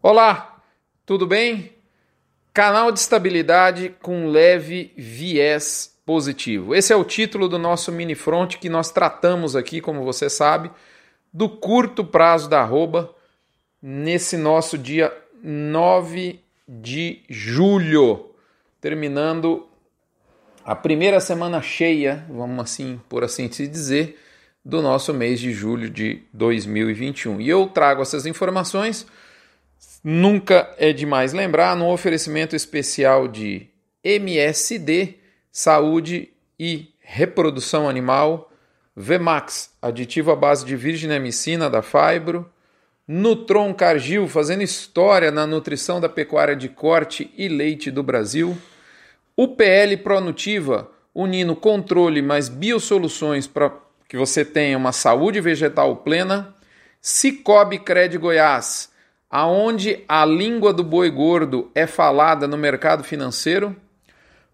Olá, tudo bem? Canal de estabilidade com leve viés positivo. Esse é o título do nosso mini front que nós tratamos aqui, como você sabe, do curto prazo da arroba nesse nosso dia 9 de julho, terminando a primeira semana cheia, vamos assim, por assim se dizer, do nosso mês de julho de 2021. E eu trago essas informações Nunca é demais lembrar no oferecimento especial de MSD, Saúde e Reprodução Animal, Vemax, aditivo à base de virgem amicina da Fibro, Nutron Cargil, fazendo história na nutrição da pecuária de corte e leite do Brasil, UPL Pronutiva, unindo controle mais biosoluções para que você tenha uma saúde vegetal plena, Cicobi Cred Goiás, aonde a língua do boi gordo é falada no mercado financeiro,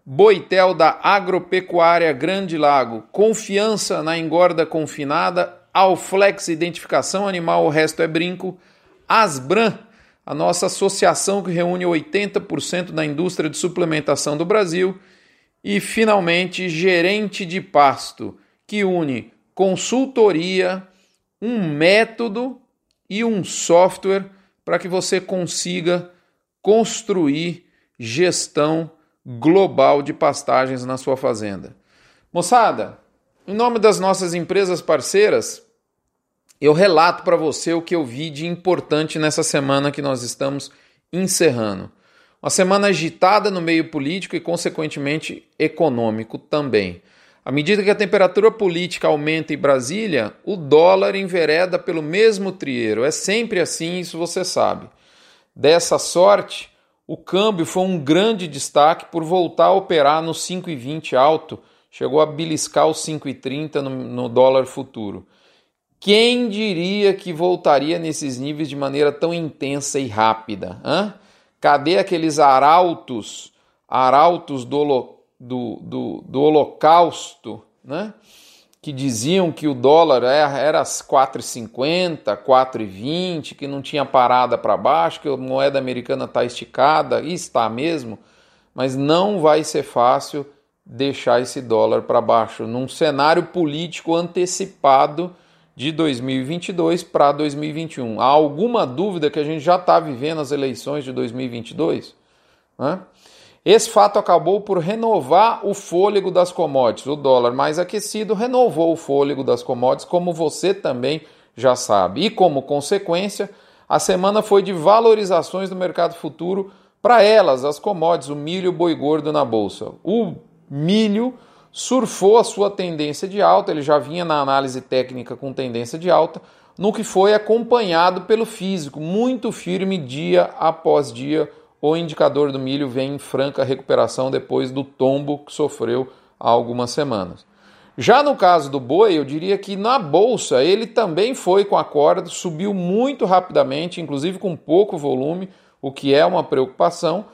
Boitel da Agropecuária Grande Lago, confiança na engorda confinada, Alflex Identificação Animal, o resto é brinco, Asbran, a nossa associação que reúne 80% da indústria de suplementação do Brasil, e finalmente Gerente de Pasto, que une consultoria, um método e um software para que você consiga construir gestão global de pastagens na sua fazenda. Moçada, em nome das nossas empresas parceiras, eu relato para você o que eu vi de importante nessa semana que nós estamos encerrando. Uma semana agitada no meio político e, consequentemente, econômico também. À medida que a temperatura política aumenta em Brasília, o dólar envereda pelo mesmo trieiro. É sempre assim, isso você sabe. Dessa sorte, o câmbio foi um grande destaque por voltar a operar no 5,20 alto, chegou a beliscar os 5,30 no, no dólar futuro. Quem diria que voltaria nesses níveis de maneira tão intensa e rápida? Hã? Cadê aqueles arautos, arautos do do, do, do Holocausto, né? que diziam que o dólar era 4,50, 4,20, que não tinha parada para baixo, que a moeda americana está esticada, e está mesmo, mas não vai ser fácil deixar esse dólar para baixo num cenário político antecipado de 2022 para 2021. Há alguma dúvida que a gente já está vivendo as eleições de 2022? Né? Esse fato acabou por renovar o fôlego das commodities. O dólar mais aquecido renovou o fôlego das commodities, como você também já sabe. E como consequência, a semana foi de valorizações do mercado futuro para elas, as commodities, o milho o boi gordo na bolsa. O milho surfou a sua tendência de alta, ele já vinha na análise técnica com tendência de alta, no que foi acompanhado pelo físico, muito firme dia após dia o indicador do milho vem em franca recuperação depois do tombo que sofreu há algumas semanas. Já no caso do boi, eu diria que na bolsa ele também foi com a corda, subiu muito rapidamente, inclusive com pouco volume, o que é uma preocupação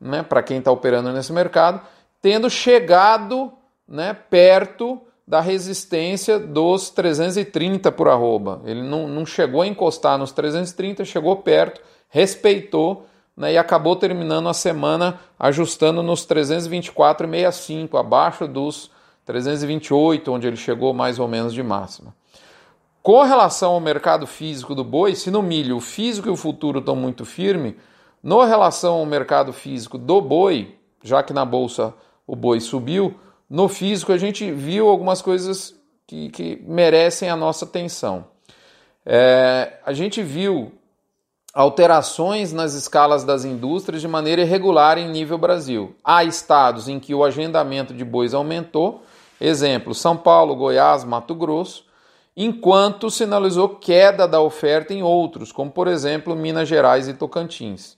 né, para quem está operando nesse mercado, tendo chegado né, perto da resistência dos 330 por arroba. Ele não, não chegou a encostar nos 330, chegou perto, respeitou né, e acabou terminando a semana ajustando nos 324,65, abaixo dos 328, onde ele chegou mais ou menos de máxima. Com relação ao mercado físico do boi, se no milho o físico e o futuro estão muito firmes, no relação ao mercado físico do boi, já que na bolsa o boi subiu, no físico a gente viu algumas coisas que, que merecem a nossa atenção. É, a gente viu alterações nas escalas das indústrias de maneira irregular em nível Brasil. Há estados em que o agendamento de bois aumentou, exemplo, São Paulo, Goiás, Mato Grosso, enquanto sinalizou queda da oferta em outros, como por exemplo Minas Gerais e Tocantins.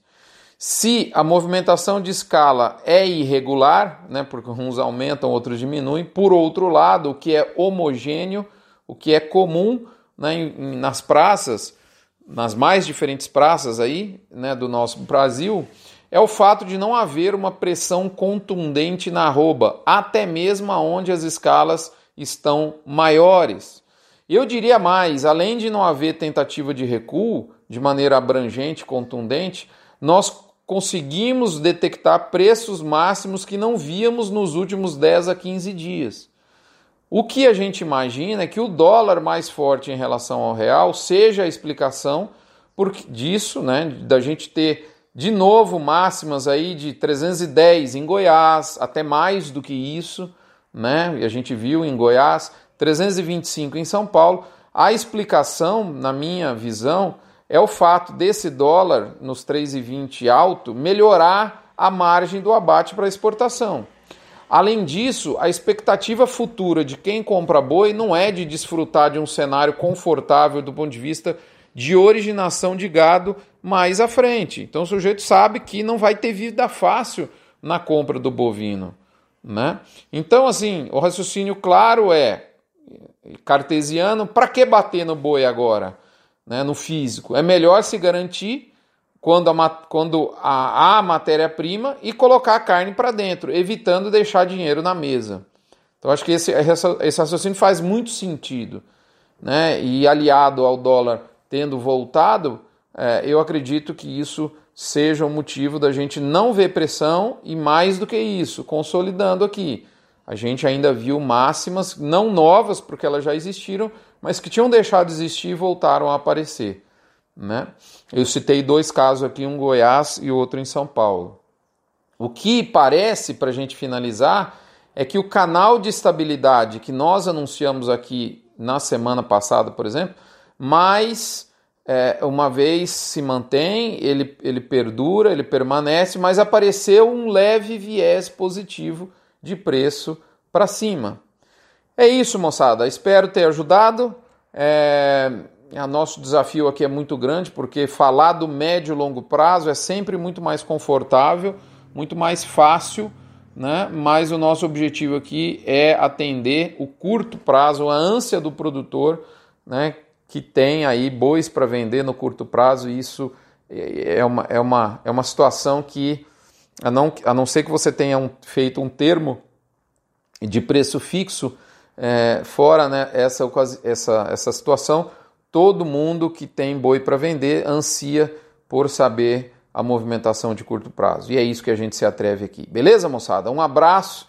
Se a movimentação de escala é irregular, né, porque uns aumentam, outros diminuem, por outro lado, o que é homogêneo, o que é comum né, nas praças, nas mais diferentes praças aí, né, do nosso Brasil, é o fato de não haver uma pressão contundente na arroba, até mesmo onde as escalas estão maiores. Eu diria mais, além de não haver tentativa de recuo de maneira abrangente, contundente, nós conseguimos detectar preços máximos que não víamos nos últimos 10 a 15 dias. O que a gente imagina é que o dólar mais forte em relação ao real seja a explicação por disso, né, da gente ter de novo máximas aí de 310 em Goiás, até mais do que isso, né? E a gente viu em Goiás 325 em São Paulo. A explicação, na minha visão, é o fato desse dólar nos 3,20 alto melhorar a margem do abate para exportação. Além disso, a expectativa futura de quem compra boi não é de desfrutar de um cenário confortável do ponto de vista de originação de gado mais à frente. Então o sujeito sabe que não vai ter vida fácil na compra do bovino. Né? Então, assim, o raciocínio claro é cartesiano: para que bater no boi agora? né, no físico. É melhor se garantir quando a, quando a, a matéria-prima e colocar a carne para dentro, evitando deixar dinheiro na mesa. Então acho que esse, esse raciocínio faz muito sentido. Né? E aliado ao dólar tendo voltado, é, eu acredito que isso seja o motivo da gente não ver pressão e mais do que isso, consolidando aqui. A gente ainda viu máximas, não novas, porque elas já existiram, mas que tinham deixado de existir e voltaram a aparecer. Né? Eu citei dois casos aqui, um Goiás e outro em São Paulo. O que parece, para a gente finalizar, é que o canal de estabilidade que nós anunciamos aqui na semana passada, por exemplo, mais é, uma vez se mantém, ele, ele perdura, ele permanece, mas apareceu um leve viés positivo de preço para cima. É isso, moçada. Espero ter ajudado. É... O nosso desafio aqui é muito grande porque falar do médio e longo prazo é sempre muito mais confortável, muito mais fácil, né? Mas o nosso objetivo aqui é atender o curto prazo, a ânsia do produtor, né? Que tem aí bois para vender no curto prazo. E isso é uma, é uma, é uma situação que, a não, a não ser que você tenha um, feito um termo de preço fixo é, fora né, essa, essa, essa situação, todo mundo que tem boi para vender ansia por saber a movimentação de curto prazo. E é isso que a gente se atreve aqui. Beleza, moçada? Um abraço.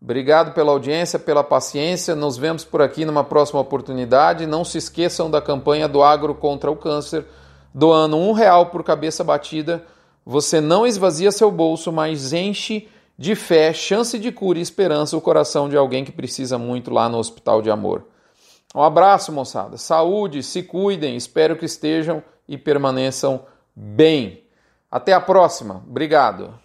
Obrigado pela audiência, pela paciência. Nos vemos por aqui numa próxima oportunidade. Não se esqueçam da campanha do Agro contra o Câncer, doando um real por cabeça batida. Você não esvazia seu bolso, mas enche de fé, chance de cura e esperança o coração de alguém que precisa muito lá no Hospital de Amor. Um abraço, moçada. Saúde, se cuidem, espero que estejam e permaneçam bem. Até a próxima. Obrigado.